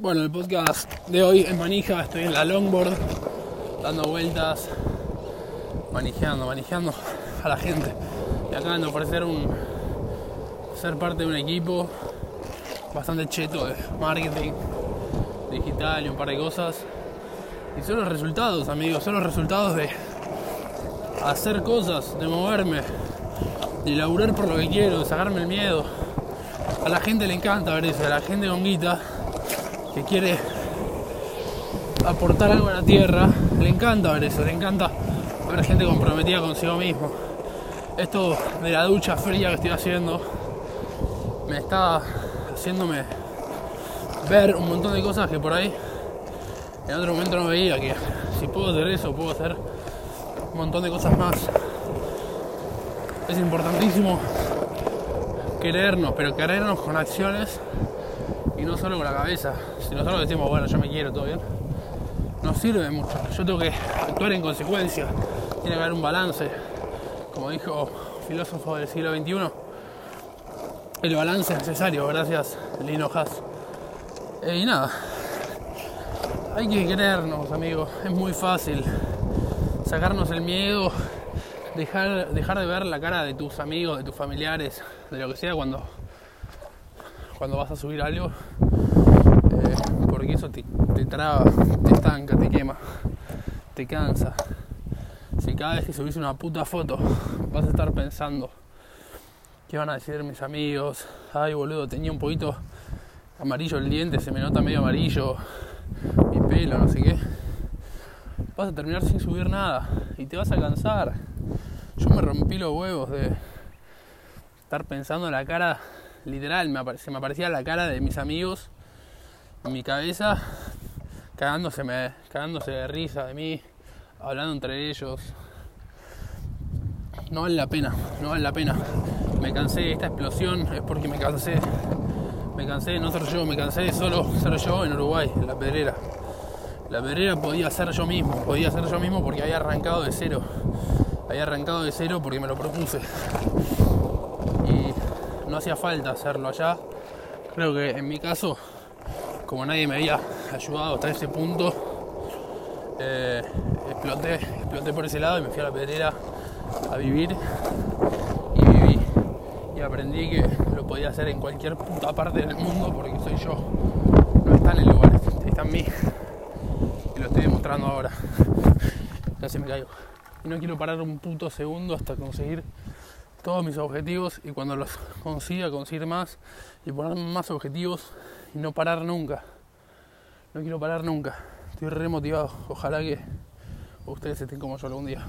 Bueno, el podcast de hoy en manija, estoy en la longboard, dando vueltas, manejando, manejando a la gente. Y acaban de ofrecer un ser parte de un equipo bastante cheto de marketing digital y un par de cosas. Y son los resultados, amigos, son los resultados de hacer cosas, de moverme, de laburar por lo que quiero, de sacarme el miedo. A la gente le encanta ver eso, a la gente con guita que quiere aportar algo a la tierra, le encanta ver eso, le encanta ver gente comprometida consigo mismo. Esto de la ducha fría que estoy haciendo me está haciéndome ver un montón de cosas que por ahí en otro momento no veía, que si puedo hacer eso, puedo hacer un montón de cosas más. Es importantísimo querernos, pero querernos con acciones y no solo con la cabeza. Si nosotros decimos, bueno, yo me quiero, todo bien, no sirve mucho. Yo tengo que actuar en consecuencia. Tiene que haber un balance. Como dijo filósofo del siglo XXI, el balance es necesario, gracias Lino Haas. Eh, y nada, hay que querernos, amigos. Es muy fácil sacarnos el miedo, dejar, dejar de ver la cara de tus amigos, de tus familiares, de lo que sea cuando, cuando vas a subir algo. Eh, porque eso te, te traba, te estanca, te quema, te cansa. Si cada vez que subís una puta foto vas a estar pensando qué van a decir mis amigos, ay boludo, tenía un poquito amarillo el diente, se me nota medio amarillo, mi pelo, no sé qué. Vas a terminar sin subir nada y te vas a cansar. Yo me rompí los huevos de estar pensando en la cara, literal, se me aparecía la cara de mis amigos en mi cabeza, cagándose, cagándose de risa de mí, hablando entre ellos. No vale la pena, no vale la pena. Me cansé de esta explosión, es porque me cansé. Me cansé de no ser yo, me cansé de solo ser yo en Uruguay, en la pedrera. La pedrera podía ser yo mismo, podía ser yo mismo porque había arrancado de cero. Había arrancado de cero porque me lo propuse. No hacía falta hacerlo allá. Creo que en mi caso, como nadie me había ayudado hasta ese punto, eh, exploté, exploté por ese lado y me fui a la pedrera a vivir. Y viví y aprendí que lo podía hacer en cualquier puta parte del mundo porque soy yo. No está en el lugar está en mí. Y lo estoy demostrando ahora. Casi me caigo y no quiero parar un puto segundo hasta conseguir todos mis objetivos y cuando los consiga conseguir más y poner más objetivos y no parar nunca. No quiero parar nunca. Estoy re motivado. Ojalá que ustedes estén como yo algún día